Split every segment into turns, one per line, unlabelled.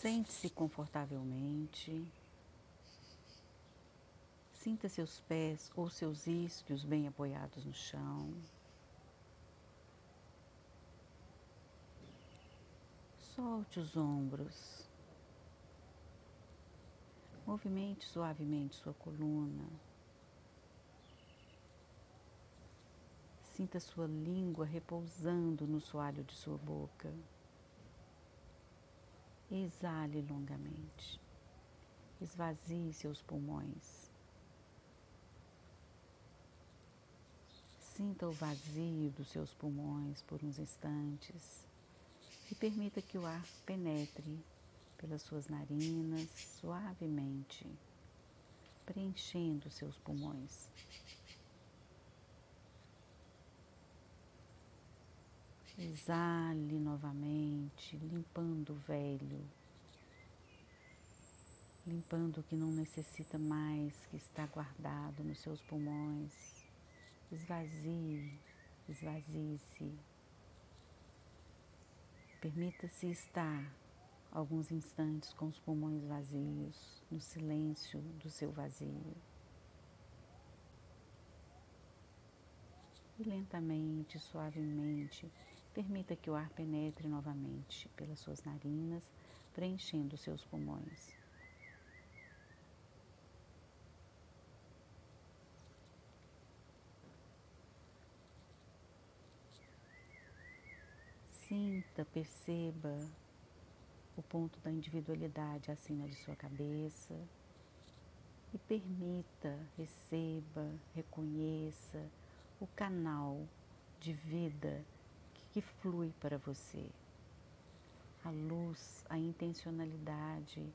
Sente-se confortavelmente. Sinta seus pés ou seus isquios bem apoiados no chão. Solte os ombros. Movimente suavemente sua coluna. Sinta sua língua repousando no soalho de sua boca. Exale longamente. Esvazie seus pulmões. Sinta o vazio dos seus pulmões por uns instantes e permita que o ar penetre pelas suas narinas suavemente, preenchendo seus pulmões. Exale novamente, limpando o velho, limpando o que não necessita mais, que está guardado nos seus pulmões. Esvazie, esvazie-se. Permita-se estar alguns instantes com os pulmões vazios, no silêncio do seu vazio. E lentamente, suavemente, Permita que o ar penetre novamente pelas suas narinas, preenchendo seus pulmões. Sinta, perceba o ponto da individualidade acima de sua cabeça e permita, receba, reconheça o canal de vida que flui para você. A luz, a intencionalidade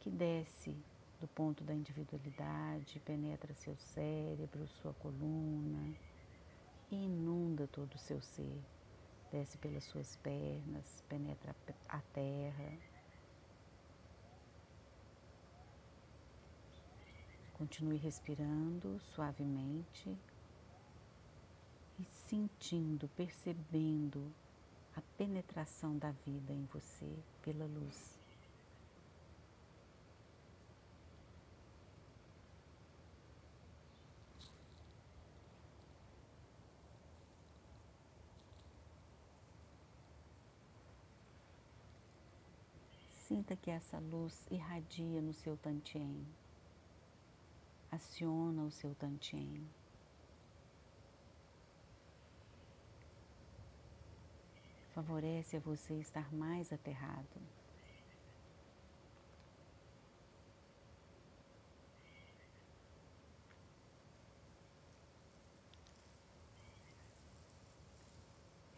que desce do ponto da individualidade, penetra seu cérebro, sua coluna e inunda todo o seu ser. Desce pelas suas pernas, penetra a terra. Continue respirando suavemente sentindo, percebendo a penetração da vida em você pela luz. Sinta que essa luz irradia no seu tantien, aciona o seu tantien. Favorece a você estar mais aterrado.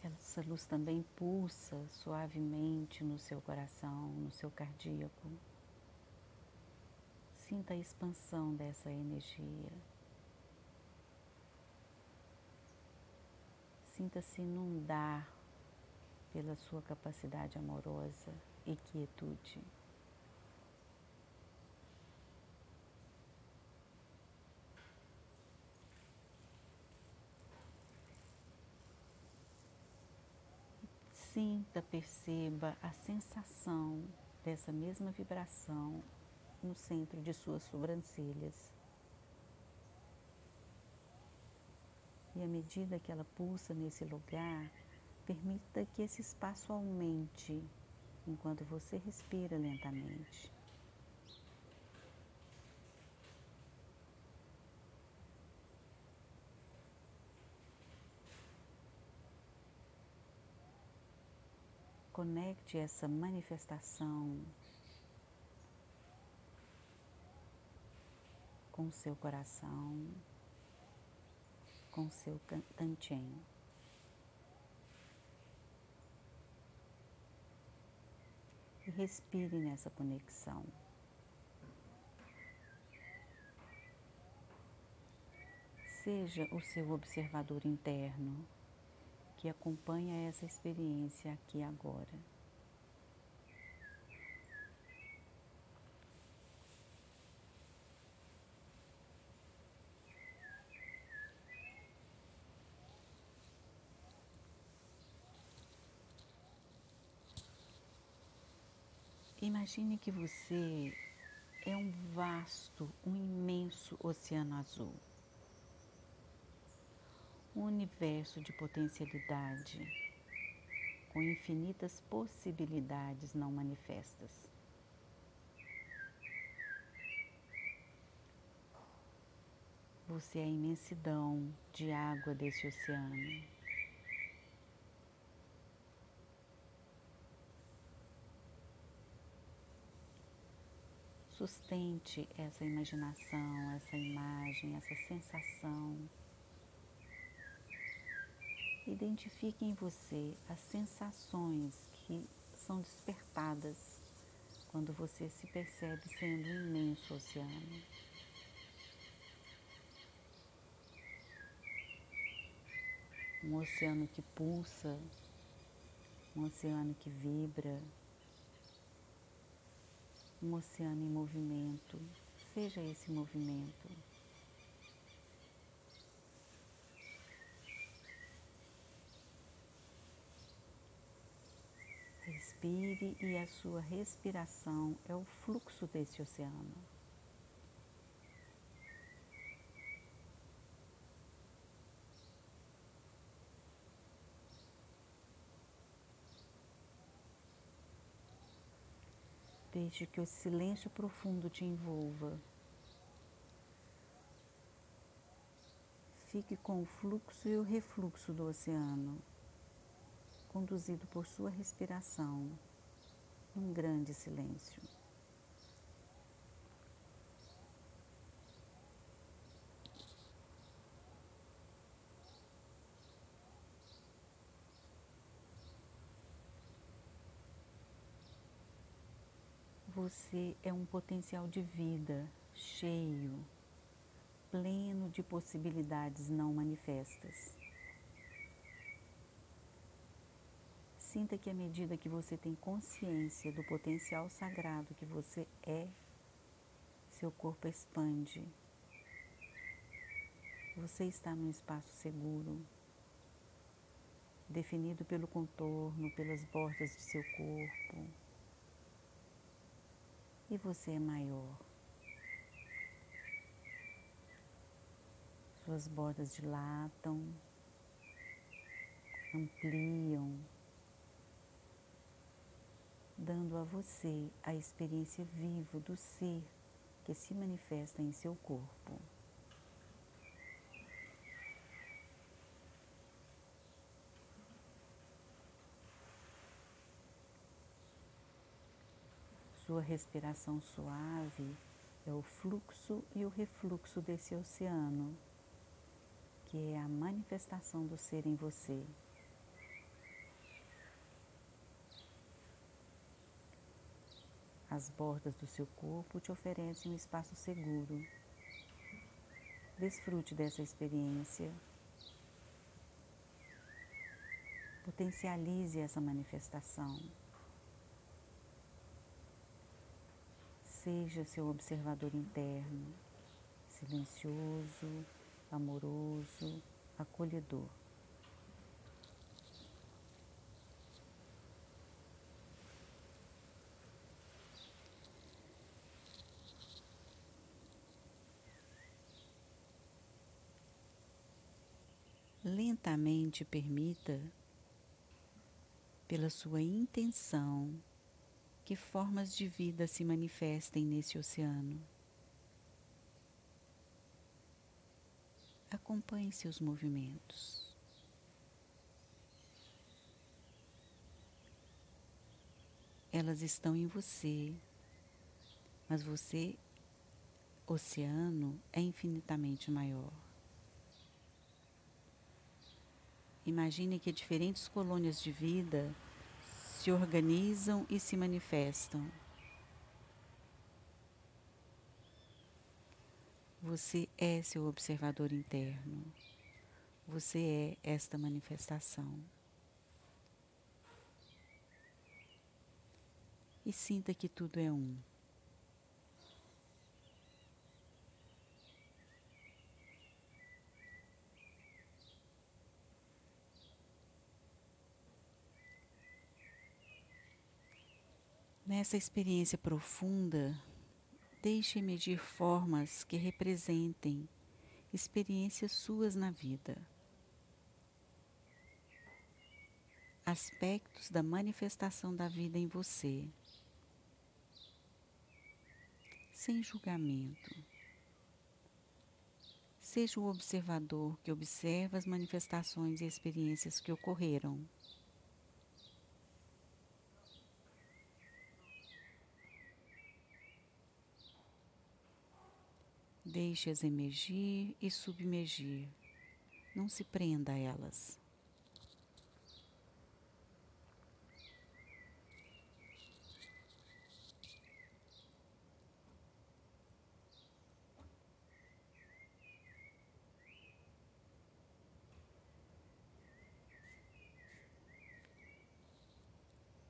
Essa luz também pulsa suavemente no seu coração, no seu cardíaco. Sinta a expansão dessa energia. Sinta-se inundar pela sua capacidade amorosa e quietude. Sinta, perceba a sensação dessa mesma vibração no centro de suas sobrancelhas. E à medida que ela pulsa nesse lugar, Permita que esse espaço aumente enquanto você respira lentamente. Conecte essa manifestação com seu coração, com seu tantien. E respire nessa conexão. Seja o seu observador interno que acompanha essa experiência aqui agora. Imagine que você é um vasto, um imenso oceano azul. Um universo de potencialidade, com infinitas possibilidades não manifestas. Você é a imensidão de água desse oceano. Sustente essa imaginação, essa imagem, essa sensação. Identifique em você as sensações que são despertadas quando você se percebe sendo um imenso oceano. Um oceano que pulsa, um oceano que vibra, um oceano em movimento, seja esse movimento. Respire e a sua respiração é o fluxo desse oceano. Deixe que o silêncio profundo te envolva. Fique com o fluxo e o refluxo do oceano, conduzido por sua respiração, num grande silêncio. Você é um potencial de vida cheio, pleno de possibilidades não manifestas. Sinta que à medida que você tem consciência do potencial sagrado que você é, seu corpo expande. Você está num espaço seguro, definido pelo contorno, pelas bordas de seu corpo e você é maior. Suas bordas dilatam, ampliam, dando a você a experiência viva do ser que se manifesta em seu corpo. Sua respiração suave é o fluxo e o refluxo desse oceano, que é a manifestação do ser em você. As bordas do seu corpo te oferecem um espaço seguro. Desfrute dessa experiência. Potencialize essa manifestação. Seja seu observador interno, silencioso, amoroso, acolhedor. Lentamente permita, pela sua intenção, que formas de vida se manifestem nesse oceano. Acompanhe seus movimentos. Elas estão em você, mas você, oceano, é infinitamente maior. Imagine que diferentes colônias de vida se organizam e se manifestam. Você é seu observador interno. Você é esta manifestação. E sinta que tudo é um. Nessa experiência profunda, deixe emergir formas que representem experiências suas na vida. Aspectos da manifestação da vida em você, sem julgamento. Seja o observador que observa as manifestações e experiências que ocorreram. Deixe-as emergir e submergir. Não se prenda a elas.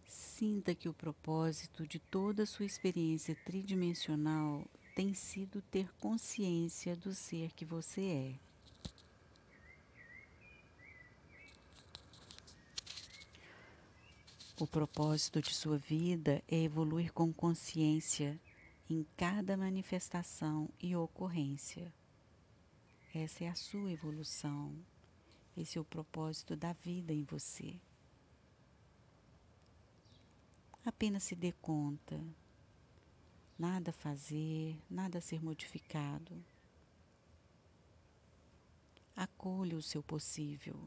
Sinta que o propósito de toda a sua experiência tridimensional tem sido ter consciência do ser que você é. O propósito de sua vida é evoluir com consciência em cada manifestação e ocorrência. Essa é a sua evolução. Esse é o propósito da vida em você. Apenas se dê conta nada a fazer, nada a ser modificado. Acolha o seu possível.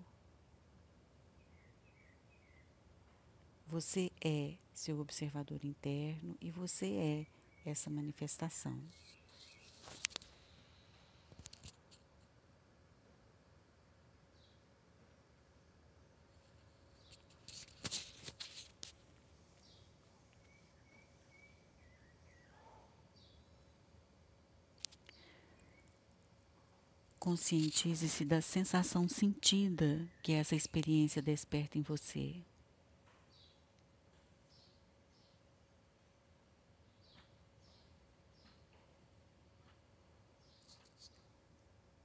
Você é seu observador interno e você é essa manifestação. Conscientize-se da sensação sentida que essa experiência desperta em você.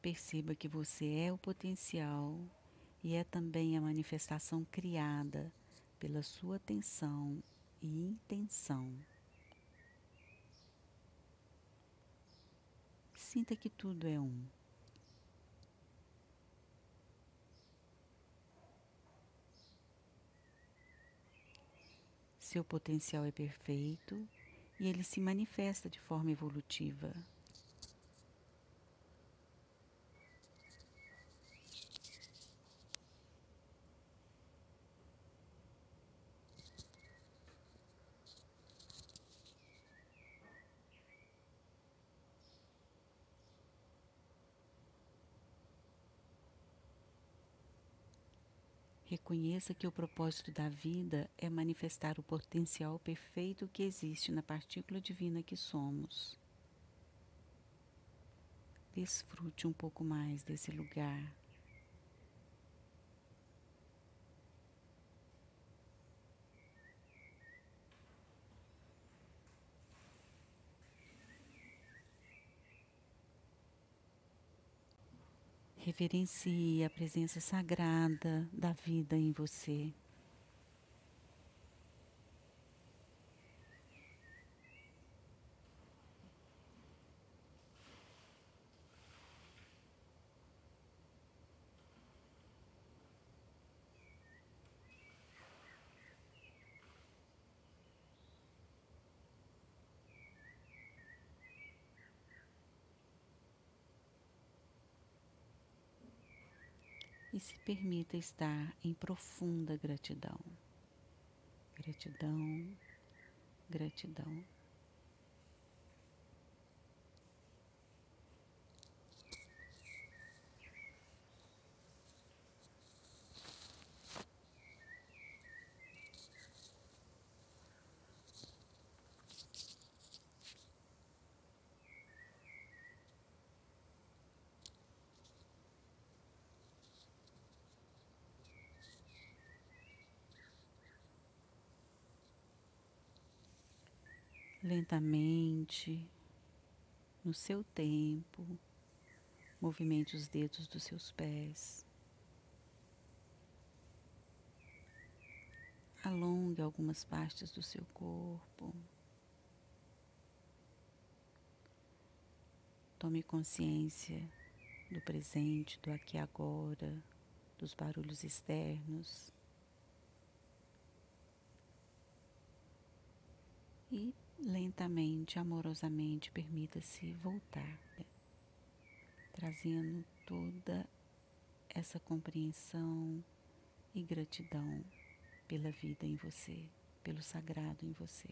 Perceba que você é o potencial e é também a manifestação criada pela sua atenção e intenção. Sinta que tudo é um. Seu potencial é perfeito e ele se manifesta de forma evolutiva. Reconheça que o propósito da vida é manifestar o potencial perfeito que existe na partícula divina que somos. Desfrute um pouco mais desse lugar. Reverencie a presença sagrada da vida em você. E se permita estar em profunda gratidão. Gratidão, gratidão. Lentamente, no seu tempo, movimente os dedos dos seus pés. alongue algumas partes do seu corpo. Tome consciência do presente, do aqui e agora, dos barulhos externos. E lentamente, amorosamente, permita-se voltar, trazendo toda essa compreensão e gratidão pela vida em você, pelo sagrado em você.